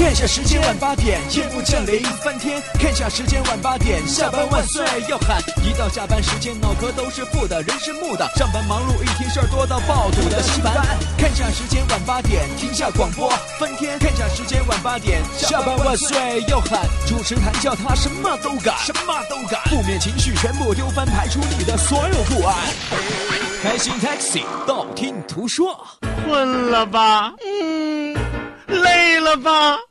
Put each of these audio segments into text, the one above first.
看下时间晚八点，夜幕降临翻天。看下时间晚八点，下班万岁要喊。一到下班时间，脑壳都是负的，人是木的。上班忙碌一天，事儿多到爆肚的稀饭。看下时间晚八点，停下广播翻天。看下时间晚八点，下班万岁要喊。主持谈笑他什么都敢，什么都敢。负面情绪全部丢翻，排除你的所有不安。开心 Taxi，道听途说。困了吧？嗯。累了吧？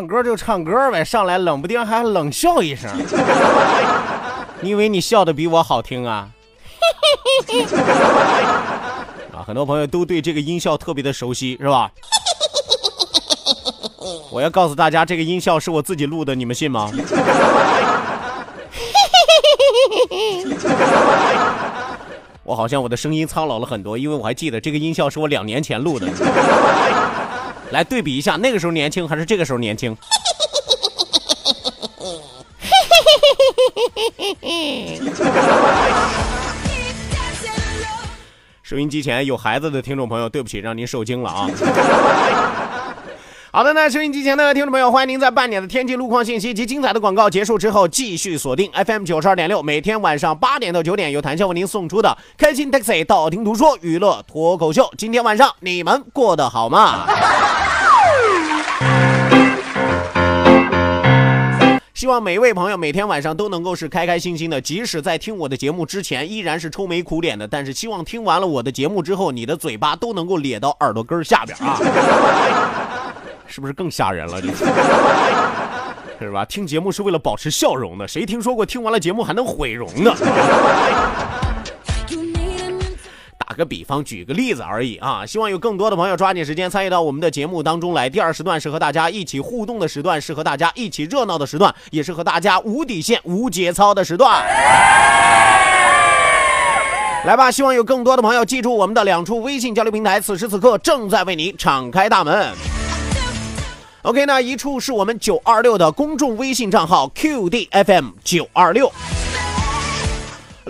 唱歌就唱歌呗，上来冷不丁还冷笑一声，你以为你笑的比我好听啊？啊，很多朋友都对这个音效特别的熟悉，是吧？我要告诉大家，这个音效是我自己录的，你们信吗？我好像我的声音苍老了很多，因为我还记得这个音效是我两年前录的。来对比一下，那个时候年轻还是这个时候年轻？收音机前有孩子的听众朋友，对不起，让您受惊了啊！好的，那收音机前的听众朋友，欢迎您在半点的天气路况信息及精彩的广告结束之后，继续锁定 FM 九十二点六，每天晚上八点到九点，由谭笑为您送出的开心 Taxi 道听途说娱乐脱口秀。今天晚上你们过得好吗？希望每一位朋友每天晚上都能够是开开心心的，即使在听我的节目之前依然是愁眉苦脸的，但是希望听完了我的节目之后，你的嘴巴都能够咧到耳朵根下边啊。是不是更吓人了？这 是，吧？听节目是为了保持笑容的，谁听说过听完了节目还能毁容的？打个比方，举个例子而已啊！希望有更多的朋友抓紧时间参与到我们的节目当中来。第二时段是和大家一起互动的时段，是和大家一起热闹的时段，也是和大家无底线、无节操的时段。来吧！希望有更多的朋友记住我们的两处微信交流平台，此时此刻正在为你敞开大门。OK，那一处是我们九二六的公众微信账号 QDFM 九二六，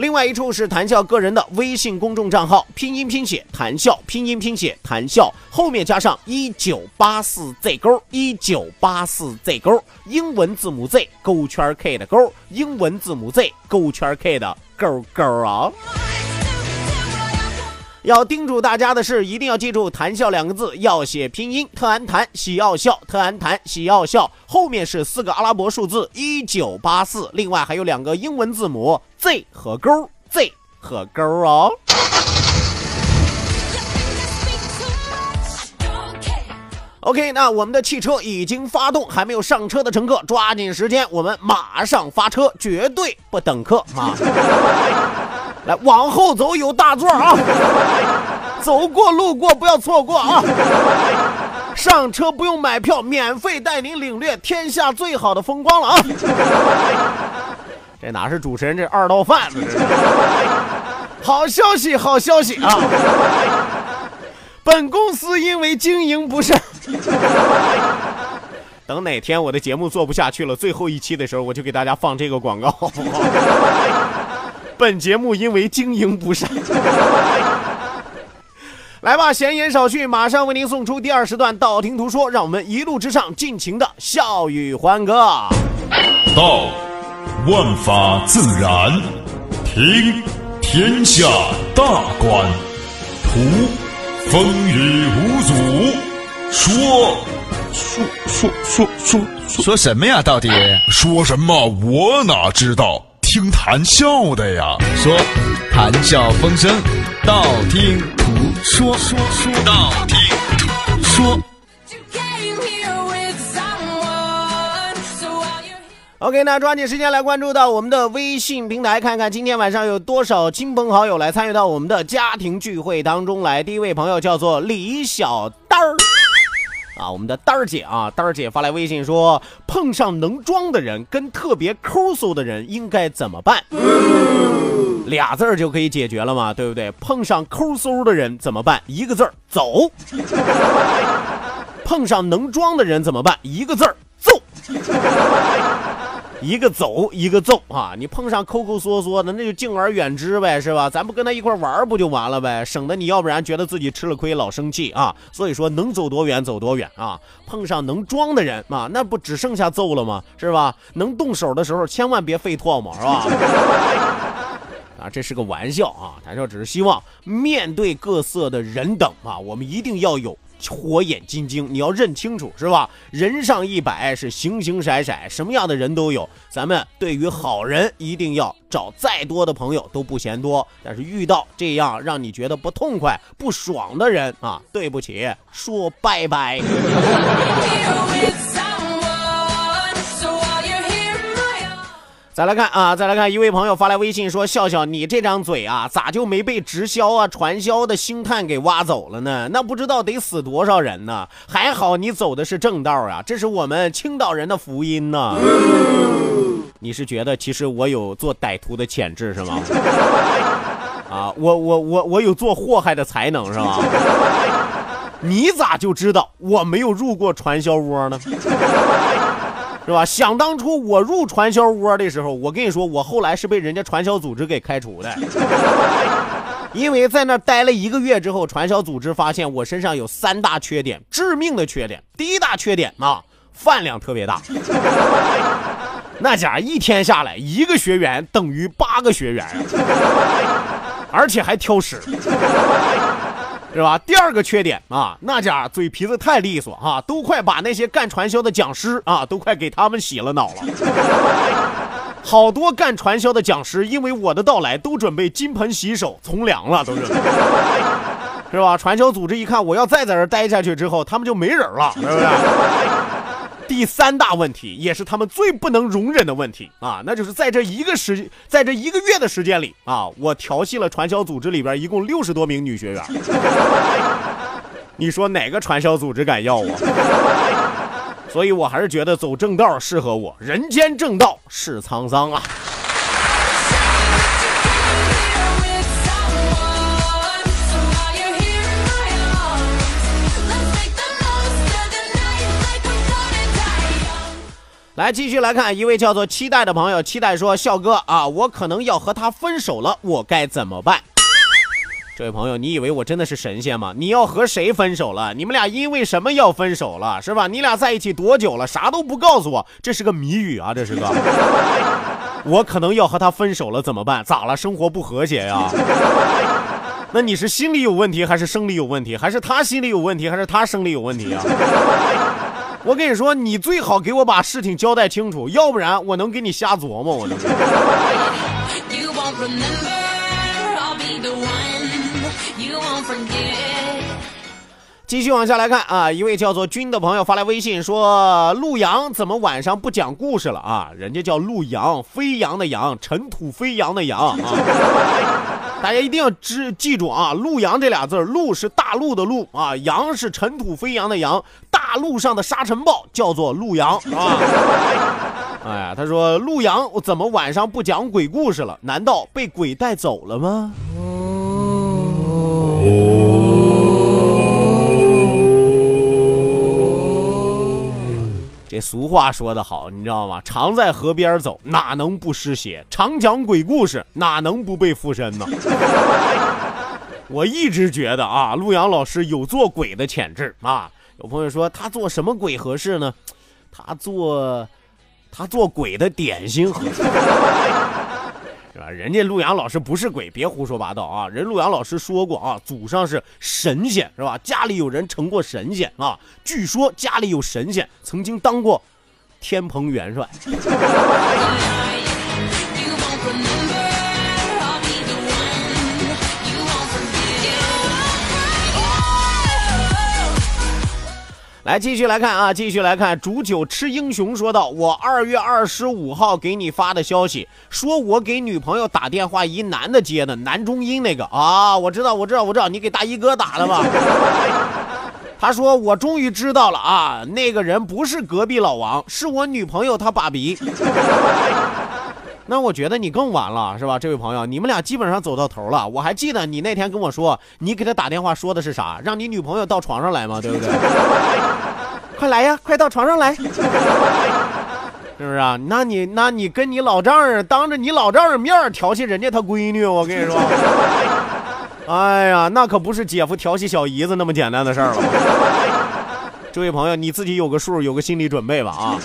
另外一处是谈笑个人的微信公众账号，拼音拼写谈笑，拼音拼写谈笑，后面加上一九八四 Z 勾，一九八四 Z 勾，英文字母 Z 勾圈 K 的勾，英文字母 Z 勾圈 K 的勾勾啊。要叮嘱大家的是，一定要记住“谈笑”两个字，要写拼音，特安谈，喜要笑，特安谈，喜要笑，后面是四个阿拉伯数字一九八四，另外还有两个英文字母 Z 和勾，Z 和勾哦。OK，那我们的汽车已经发动，还没有上车的乘客抓紧时间，我们马上发车，绝对不等客啊！来，往后走有大座啊！走过路过不要错过啊！上车不用买票，免费带您领略天下最好的风光了啊！这哪是主持人，这二道贩子！好消息，好消息啊！本公司因为经营不善，等哪天我的节目做不下去了，最后一期的时候，我就给大家放这个广告，好不好？本节目因为经营不善，来吧，闲言少叙，马上为您送出第二时段道听途说，让我们一路之上尽情的笑语欢歌。道，万法自然；听，天下大观；图，风雨无阻；说，说说说说说什么呀？到底说什么？我哪知道。听谈笑的呀，说谈笑风生，道听途说，说说道听途说。OK，那抓紧时间来关注到我们的微信平台，看看今天晚上有多少亲朋好友来参与到我们的家庭聚会当中来。第一位朋友叫做李小丹儿。啊，我们的丹儿姐啊，丹儿姐发来微信说，碰上能装的人跟特别抠搜的人应该怎么办？俩字儿就可以解决了嘛，对不对？碰上抠搜的人怎么办？一个字儿走。碰上能装的人怎么办？一个字儿。一个走，一个揍啊！你碰上抠抠缩缩的，那就敬而远之呗，是吧？咱不跟他一块玩不就完了呗？省得你要不然觉得自己吃了亏，老生气啊。所以说，能走多远走多远啊！碰上能装的人啊，那不只剩下揍了吗？是吧？能动手的时候，千万别费唾沫，是吧？啊，这是个玩笑啊！谭笑只是希望面对各色的人等啊，我们一定要有。火眼金睛，你要认清楚，是吧？人上一百，是形形色色，什么样的人都有。咱们对于好人，一定要找再多的朋友都不嫌多。但是遇到这样让你觉得不痛快、不爽的人啊，对不起，说拜拜。再来看啊，再来看一位朋友发来微信说：“笑笑，你这张嘴啊，咋就没被直销啊、传销的星探给挖走了呢？那不知道得死多少人呢？还好你走的是正道啊，这是我们青岛人的福音呢。你是觉得其实我有做歹徒的潜质是吗？啊，我我我我有做祸害的才能是吗？你咋就知道我没有入过传销窝呢？”是吧？想当初我入传销窝的时候，我跟你说，我后来是被人家传销组织给开除的，因为在那待了一个月之后，传销组织发现我身上有三大缺点，致命的缺点。第一大缺点啊，饭量特别大，那家一天下来一个学员等于八个学员，而且还挑食。是吧？第二个缺点啊，那家嘴皮子太利索啊，都快把那些干传销的讲师啊，都快给他们洗了脑了。好多干传销的讲师，因为我的到来，都准备金盆洗手从良了，都是，是吧？传销组织一看我要再在这待下去之后，他们就没人了，是不是？第三大问题，也是他们最不能容忍的问题啊，那就是在这一个时，在这一个月的时间里啊，我调戏了传销组织里边一共六十多名女学员。你说哪个传销组织敢要我？所以我还是觉得走正道适合我，人间正道是沧桑啊。来继续来看一位叫做期待的朋友，期待说：“笑哥啊，我可能要和他分手了，我该怎么办？”这位朋友，你以为我真的是神仙吗？你要和谁分手了？你们俩因为什么要分手了？是吧？你俩在一起多久了？啥都不告诉我，这是个谜语啊！这是个，我可能要和他分手了，怎么办？咋了？生活不和谐呀？那你是心理有问题，还是生理有问题？还是他心理有问题，还是他生理有问题啊？我跟你说，你最好给我把事情交代清楚，要不然我能给你瞎琢磨。我能。继续往下来看啊，一位叫做君的朋友发来微信说：“陆阳怎么晚上不讲故事了啊？人家叫陆阳，飞扬的扬，尘土飞扬的扬啊。大家一定要知记住啊，陆阳这俩字儿陆是大陆的陆啊，阳是尘土飞扬的扬。大陆上的沙尘暴叫做陆阳啊。哎呀，他说陆阳怎么晚上不讲鬼故事了？难道被鬼带走了吗？”俗话说得好，你知道吗？常在河边走，哪能不湿鞋？常讲鬼故事，哪能不被附身呢？我一直觉得啊，陆阳老师有做鬼的潜质啊。有朋友说他做什么鬼合适呢？他做，他做鬼的点心合适。人家陆阳老师不是鬼，别胡说八道啊！人陆阳老师说过啊，祖上是神仙，是吧？家里有人成过神仙啊，据说家里有神仙曾经当过天蓬元帅。来继续来看啊，继续来看，煮酒吃英雄说道：“我二月二十五号给你发的消息，说我给女朋友打电话，一男的接的，男中音那个啊，我知道，我知道，我知道，你给大衣哥打的吧？他说：“我终于知道了啊，那个人不是隔壁老王，是我女朋友她爸比。”那我觉得你更晚了，是吧，这位朋友？你们俩基本上走到头了。我还记得你那天跟我说，你给他打电话说的是啥？让你女朋友到床上来吗？对不对？快来呀，快到床上来，是不是啊？那你那你跟你老丈人当着你老丈人面调戏人家他闺女，我跟你说。哎呀，那可不是姐夫调戏小姨子那么简单的事儿了。这位朋友，你自己有个数，有个心理准备吧啊。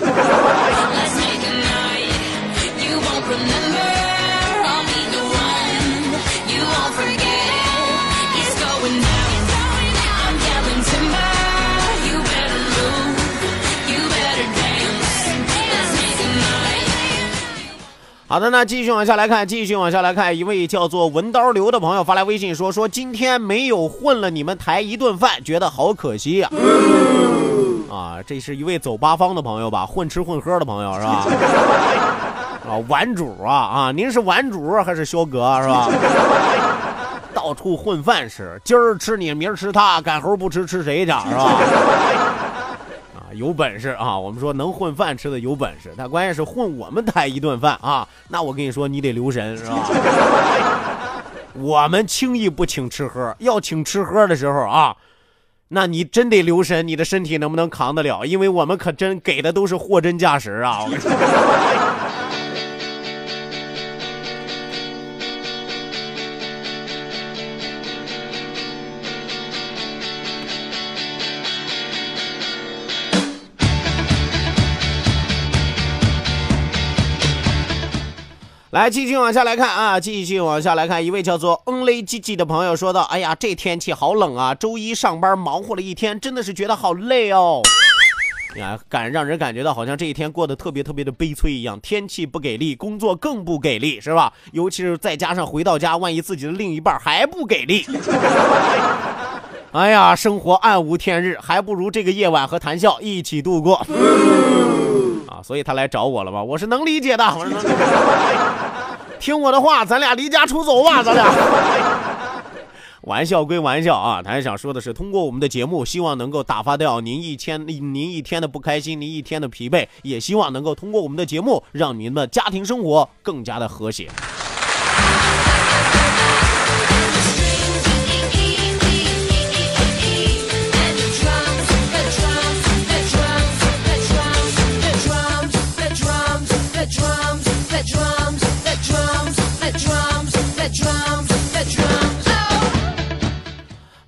好的，那继续往下来看，继续往下来看，一位叫做文刀流的朋友发来微信说：“说今天没有混了你们台一顿饭，觉得好可惜呀。”啊，这是一位走八方的朋友吧，混吃混喝的朋友是吧？啊，玩主啊啊，您是玩主还是修哥是吧？到处混饭吃，今儿吃你，明儿吃他，赶猴不吃吃谁去是吧？有本事啊！我们说能混饭吃的有本事，但关键是混我们台一顿饭啊！那我跟你说，你得留神是吧？我们轻易不请吃喝，要请吃喝的时候啊，那你真得留神你的身体能不能扛得了，因为我们可真给的都是货真价实啊！我跟你说。来，继续往下来看啊，继续往下来看，一位叫做 Only G G 的朋友说道：“哎呀，这天气好冷啊，周一上班忙活了一天，真的是觉得好累哦。啊，感让人感觉到好像这一天过得特别特别的悲催一样。天气不给力，工作更不给力，是吧？尤其是再加上回到家，万一自己的另一半还不给力，哎呀，生活暗无天日，还不如这个夜晚和谈笑一起度过。”啊，所以他来找我了吧？我是能理解的。我说，听我的话，咱俩离家出走吧，咱俩。玩笑归玩笑啊，他想说的是，通过我们的节目，希望能够打发掉您一天您一天的不开心，您一天的疲惫，也希望能够通过我们的节目，让您的家庭生活更加的和谐。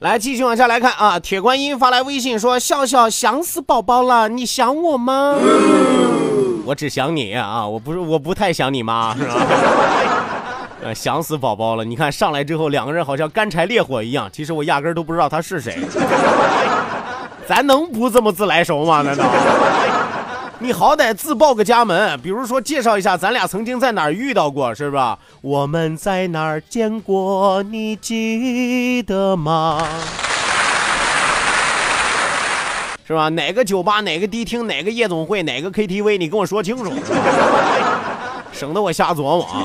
来，继续往下来看啊！铁观音发来微信说：“笑笑想死宝宝了，你想我吗？”我只想你啊！我不是，我不太想你妈，是吧？呃，想死宝宝了！你看上来之后，两个人好像干柴烈火一样。其实我压根都不知道他是谁。咱能不这么自来熟吗？难道？你好歹自报个家门，比如说介绍一下咱俩曾经在哪儿遇到过，是吧？我们在哪儿见过？你记得吗？是吧？哪个酒吧？哪个迪厅？哪个夜总会？哪个 KTV？你跟我说清楚，省得我瞎琢磨啊。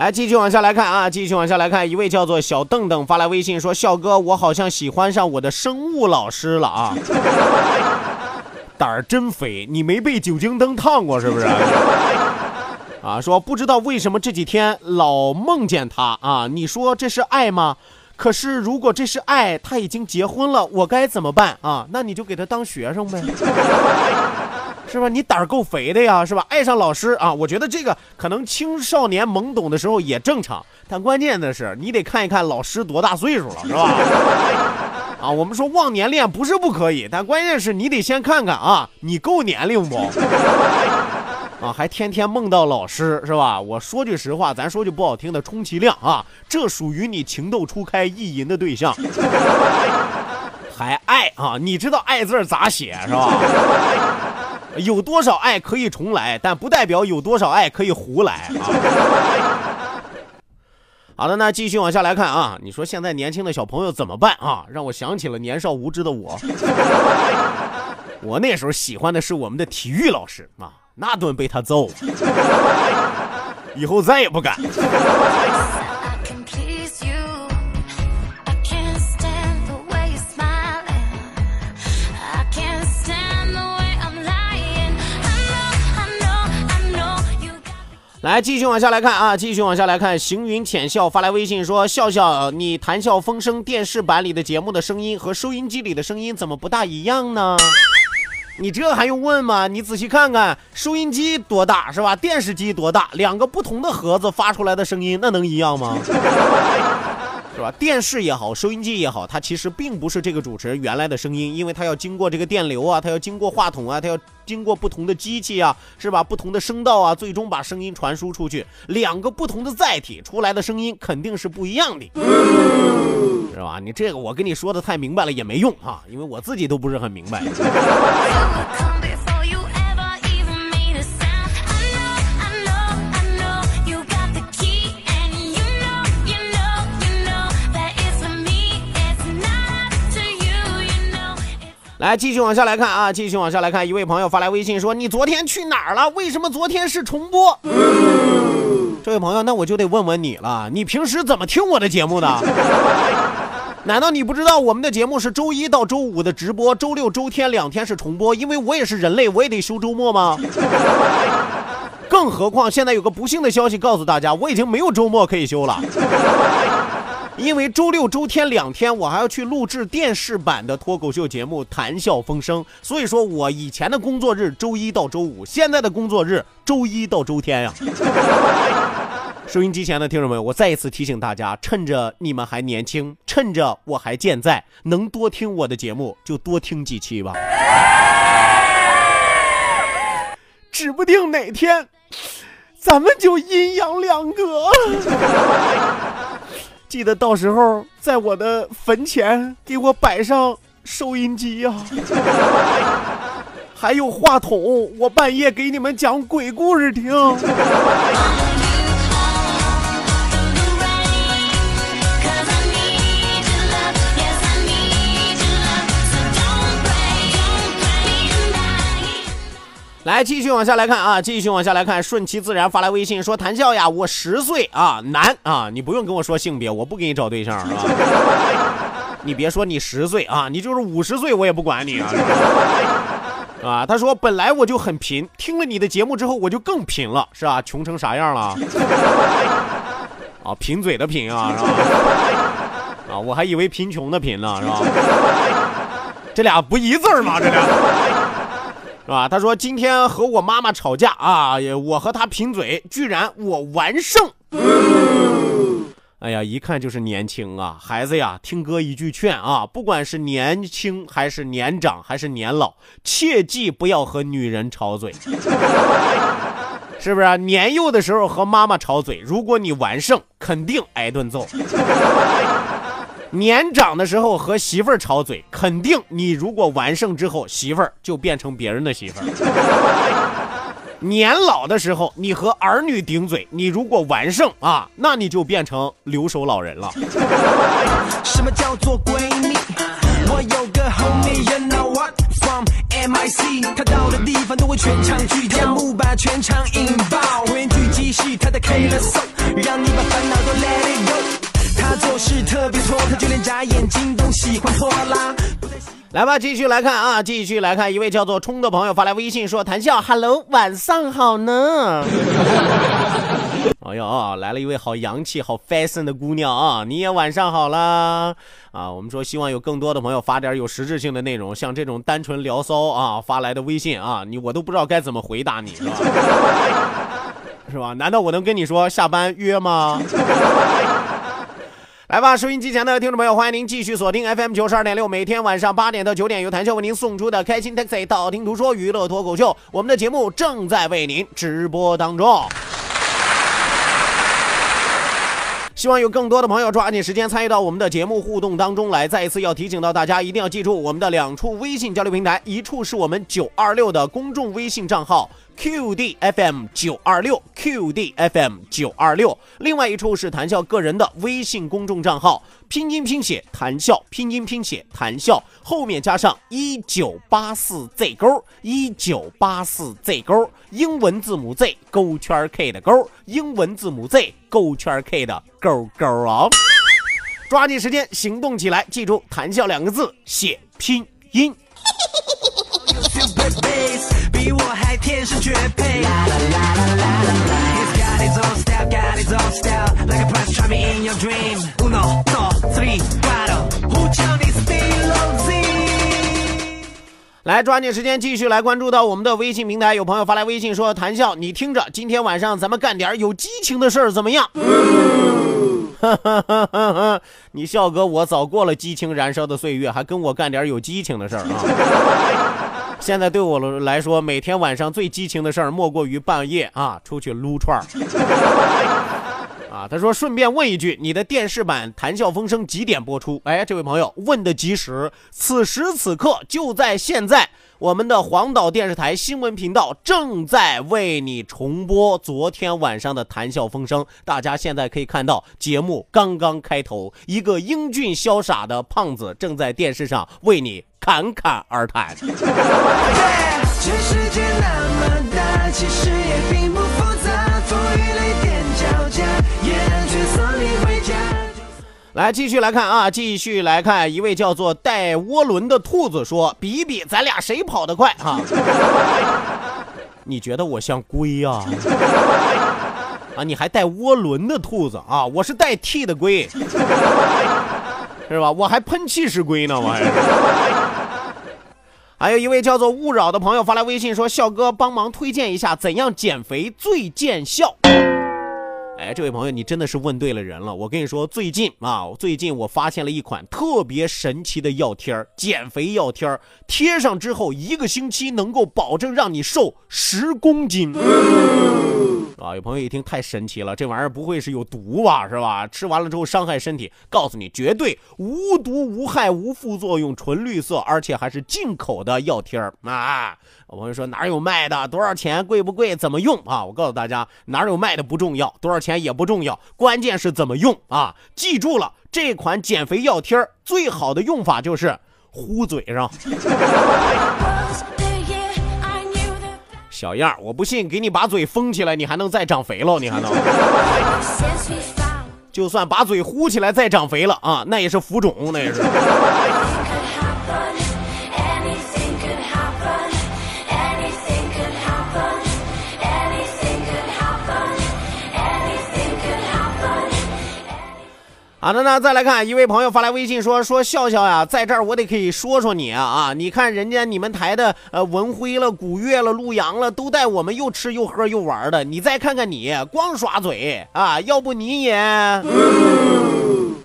来，继续往下来看啊，继续往下来看，一位叫做小邓邓发来微信说：“笑哥，我好像喜欢上我的生物老师了啊，胆儿真肥，你没被酒精灯烫过是不是？啊，说不知道为什么这几天老梦见他啊，你说这是爱吗？可是如果这是爱，他已经结婚了，我该怎么办啊？那你就给他当学生呗。”是吧？你胆儿够肥的呀，是吧？爱上老师啊，我觉得这个可能青少年懵懂的时候也正常，但关键的是你得看一看老师多大岁数了，是吧？啊，我们说忘年恋不是不可以，但关键是你得先看看啊，你够年龄不？啊，还天天梦到老师是吧？我说句实话，咱说句不好听的，充其量啊，这属于你情窦初开意淫的对象，还爱啊？你知道爱字咋写是吧？有多少爱可以重来，但不代表有多少爱可以胡来啊！好的，那继续往下来看啊。你说现在年轻的小朋友怎么办啊？让我想起了年少无知的我。我那时候喜欢的是我们的体育老师啊，那顿被他揍，以后再也不敢。来，继续往下来看啊，继续往下来看。行云浅笑发来微信说：“笑笑，你谈笑风生电视版里的节目的声音和收音机里的声音怎么不大一样呢？你这还用问吗？你仔细看看，收音机多大是吧？电视机多大？两个不同的盒子发出来的声音，那能一样吗？”是吧？电视也好，收音机也好，它其实并不是这个主持人原来的声音，因为它要经过这个电流啊，它要经过话筒啊，它要经过不同的机器啊，是吧？不同的声道啊，最终把声音传输出去。两个不同的载体出来的声音肯定是不一样的，是吧？你这个我跟你说的太明白了也没用啊，因为我自己都不是很明白。来，继续往下来看啊！继续往下来看，一位朋友发来微信说：“你昨天去哪儿了？为什么昨天是重播？”这位朋友，那我就得问问你了，你平时怎么听我的节目的？难道你不知道我们的节目是周一到周五的直播，周六周天两天是重播？因为我也是人类，我也得休周末吗？更何况现在有个不幸的消息告诉大家，我已经没有周末可以休了。因为周六周天两天，我还要去录制电视版的脱口秀节目《谈笑风生》，所以说我以前的工作日周一到周五，现在的工作日周一到周天呀。收音机前的听众们，我再一次提醒大家，趁着你们还年轻，趁着我还健在，能多听我的节目就多听几期吧，指不定哪天咱们就阴阳两隔。记得到时候在我的坟前给我摆上收音机呀，还有话筒，我半夜给你们讲鬼故事听。来，继续往下来看啊，继续往下来看，顺其自然发来微信说：“谈笑呀，我十岁啊，男啊，你不用跟我说性别，我不给你找对象啊？你别说你十岁啊，你就是五十岁我也不管你啊，啊。”他说：“本来我就很贫，听了你的节目之后我就更贫了，是吧？穷成啥样了？啊，贫嘴的贫啊，是吧？啊，我还以为贫穷的贫呢，是吧？这俩不一字吗？这俩。”是吧？他说今天和我妈妈吵架啊，我和他贫嘴，居然我完胜。哎呀，一看就是年轻啊，孩子呀，听哥一句劝啊，不管是年轻还是年长还是年老，切记不要和女人吵嘴，是不是？年幼的时候和妈妈吵嘴，如果你完胜，肯定挨顿揍。年长的时候和媳妇儿吵嘴，肯定你如果完胜之后，媳妇儿就变成别人的媳妇儿。年老的时候，你和儿女顶嘴，你如果完胜啊，那你就变成留守老人了。什么叫做闺蜜？我有个 homie，you know what？from MIC，他到的地方都会全场聚焦，木把全场引爆，汇聚继续他的 K 了 so，让你把烦恼都 let it go。他做事特别拖，他就连眨眼睛都喜欢拖拉。来吧，继续来看啊，继续来看，一位叫做冲的朋友发来微信说：“谈笑，Hello，晚上好呢。”哎呦，来了一位好洋气、好 fashion 的姑娘啊！你也晚上好啦啊！我们说希望有更多的朋友发点有实质性的内容，像这种单纯聊骚啊发来的微信啊，你我都不知道该怎么回答你，是吧？是吧？难道我能跟你说下班约吗？来吧，收音机前的听众朋友，欢迎您继续锁定 FM 九十二点六，每天晚上八点到九点，由谭笑为您送出的开心 Taxi 道听途说娱乐脱口秀，我们的节目正在为您直播当中。希望有更多的朋友抓紧时间参与到我们的节目互动当中来。再一次要提醒到大家，一定要记住我们的两处微信交流平台，一处是我们九二六的公众微信账号。QDFM 九二六 QDFM 九二六。另外一处是谈笑个人的微信公众账号，拼音拼写谈笑，拼音拼写谈笑，后面加上一九八四 Z 勾一九八四 Z 勾，英文字母 Z 勾圈 K 的勾，英文字母 Z 勾圈 K 的勾勾啊！抓紧时间行动起来，记住“谈笑”两个字写拼音。天生绝配。来，抓紧时间继续来关注到我们的微信平台。有朋友发来微信说：“谈笑，你听着，今天晚上咱们干点有激情的事儿，怎么样？” 你笑哥，我早过了激情燃烧的岁月，还跟我干点有激情的事儿啊！现在对我来说，每天晚上最激情的事儿，莫过于半夜啊出去撸串儿。啊，他说顺便问一句，你的电视版《谈笑风生》几点播出？哎，这位朋友问的及时，此时此刻就在现在。我们的黄岛电视台新闻频道正在为你重播昨天晚上的《谈笑风生》，大家现在可以看到节目刚刚开头，一个英俊潇洒的胖子正在电视上为你侃侃而谈全世界那么大其实也并不。来继续来看啊，继续来看一位叫做带涡轮的兔子说：“比一比，咱俩谁跑得快啊？” 你觉得我像龟啊？啊，你还带涡轮的兔子啊？我是带 T 的龟，是吧？我还喷气式龟呢，我还。还有一位叫做勿扰的朋友发来微信说：“笑哥，帮忙推荐一下怎样减肥最见效。”哎，这位朋友，你真的是问对了人了。我跟你说，最近啊，最近我发现了一款特别神奇的药贴儿，减肥药贴儿，贴上之后一个星期能够保证让你瘦十公斤。啊，有朋友一听太神奇了，这玩意儿不会是有毒吧？是吧？吃完了之后伤害身体？告诉你，绝对无毒无害无副作用，纯绿色，而且还是进口的药贴儿啊！我朋友说哪有卖的？多少钱？贵不贵？怎么用啊？我告诉大家，哪有卖的不重要，多少钱也不重要，关键是怎么用啊！记住了，这款减肥药贴儿最好的用法就是糊嘴上。小样我不信，给你把嘴封起来，你还能再长肥了？你还能？就算把嘴呼起来再长肥了啊，那也是浮肿，那也是。好的呢，再来看一位朋友发来微信说说笑笑呀，在这儿我得可以说说你啊！你看人家你们台的呃文辉了、古月了、陆阳了，都带我们又吃又喝又玩的，你再看看你，光耍嘴啊！要不你也，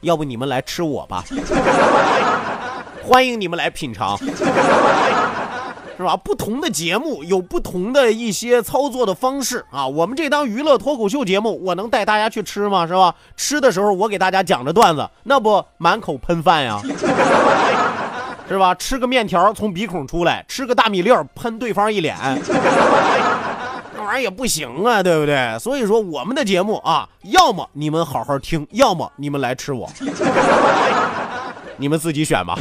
要不你们来吃我吧，欢迎你们来品尝。是吧？不同的节目有不同的一些操作的方式啊。我们这档娱乐脱口秀节目，我能带大家去吃吗？是吧？吃的时候我给大家讲着段子，那不满口喷饭呀？是吧？吃个面条从鼻孔出来，吃个大米粒喷对方一脸，那玩意儿也不行啊，对不对？所以说我们的节目啊，要么你们好好听，要么你们来吃我，你们自己选吧。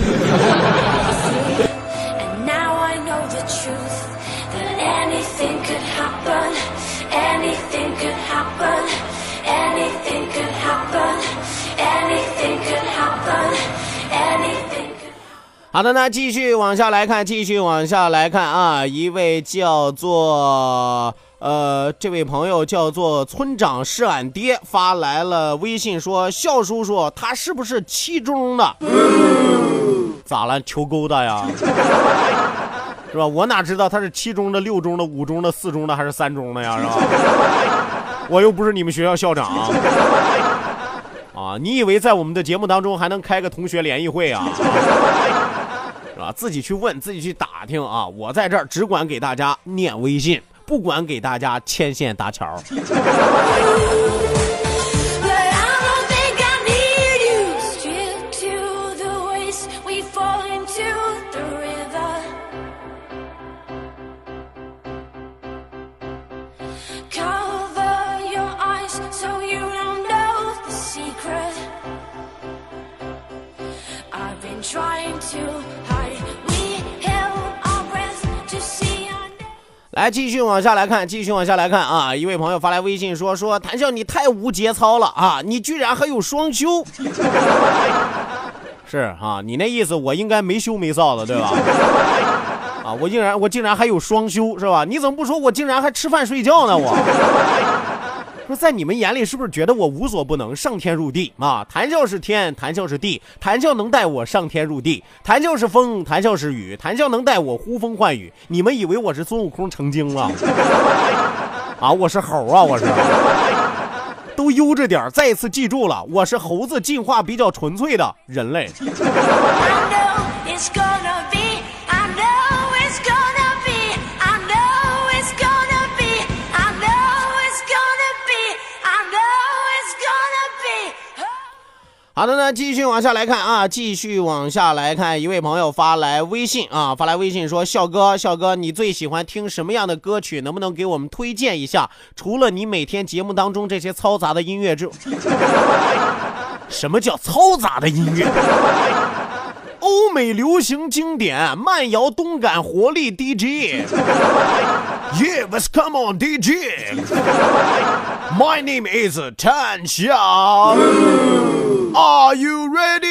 好的，那继续往下来看，继续往下来看啊！一位叫做呃，这位朋友叫做村长是俺爹发来了微信说：“笑叔叔，他是不是七中的？咋了？求勾搭呀？是吧？我哪知道他是七中的、六中的、五中的、四中的还是三中的呀？是吧？我又不是你们学校校长啊！你以为在我们的节目当中还能开个同学联谊会啊？” 是吧？自己去问，自己去打听啊！我在这儿只管给大家念微信，不管给大家牵线搭桥。来继续往下来看，继续往下来看啊！一位朋友发来微信说：“说谭笑你太无节操了啊！你居然还有双休。”是啊，你那意思我应该没羞没臊的，对吧？啊，我竟然我竟然还有双休是吧？你怎么不说我竟然还吃饭睡觉呢？我。说在你们眼里是不是觉得我无所不能，上天入地啊？谈笑是天，谈笑是地，谈笑能带我上天入地，谈笑是风，谈笑是雨，谈笑能带我呼风唤雨。你们以为我是孙悟空成精了？啊，我是猴啊，我是。都悠着点再一次记住了，我是猴子进化比较纯粹的人类。好的呢，继续往下来看啊，继续往下来看，一位朋友发来微信啊，发来微信说：“笑哥，笑哥，你最喜欢听什么样的歌曲？能不能给我们推荐一下？除了你每天节目当中这些嘈杂的音乐之，什么叫嘈杂的音乐？欧美流行经典，慢摇动感活力 DJ。Yeah，let's come on DJ。My name is 谭笑。” Are you ready？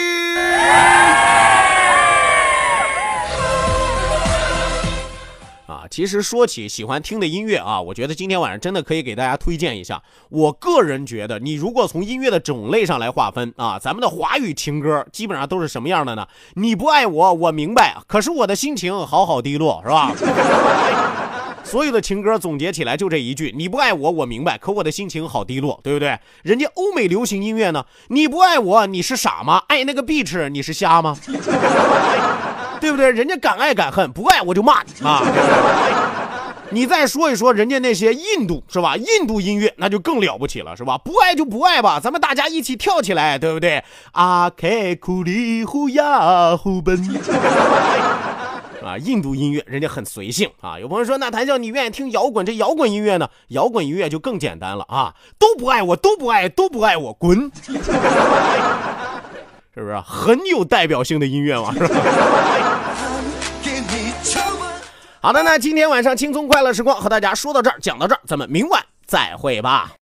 啊，其实说起喜欢听的音乐啊，我觉得今天晚上真的可以给大家推荐一下。我个人觉得，你如果从音乐的种类上来划分啊，咱们的华语情歌基本上都是什么样的呢？你不爱我，我明白，可是我的心情好好低落，是吧？所有的情歌总结起来就这一句：你不爱我，我明白，可我的心情好低落，对不对？人家欧美流行音乐呢，你不爱我，你是傻吗？爱那个 bitch，你是瞎吗？对不对？人家敢爱敢恨，不爱我就骂你啊！你再说一说人家那些印度是吧？印度音乐那就更了不起了是吧？不爱就不爱吧，咱们大家一起跳起来，对不对？阿开库里呼呀呼奔。啊，印度音乐人家很随性啊。有朋友说，那谭笑你愿意听摇滚，这摇滚音乐呢？摇滚音乐就更简单了啊，都不爱我，都不爱，都不爱我，滚！是不是很有代表性的音乐嘛？是吧？好的，那今天晚上轻松快乐时光和大家说到这儿，讲到这儿，咱们明晚再会吧。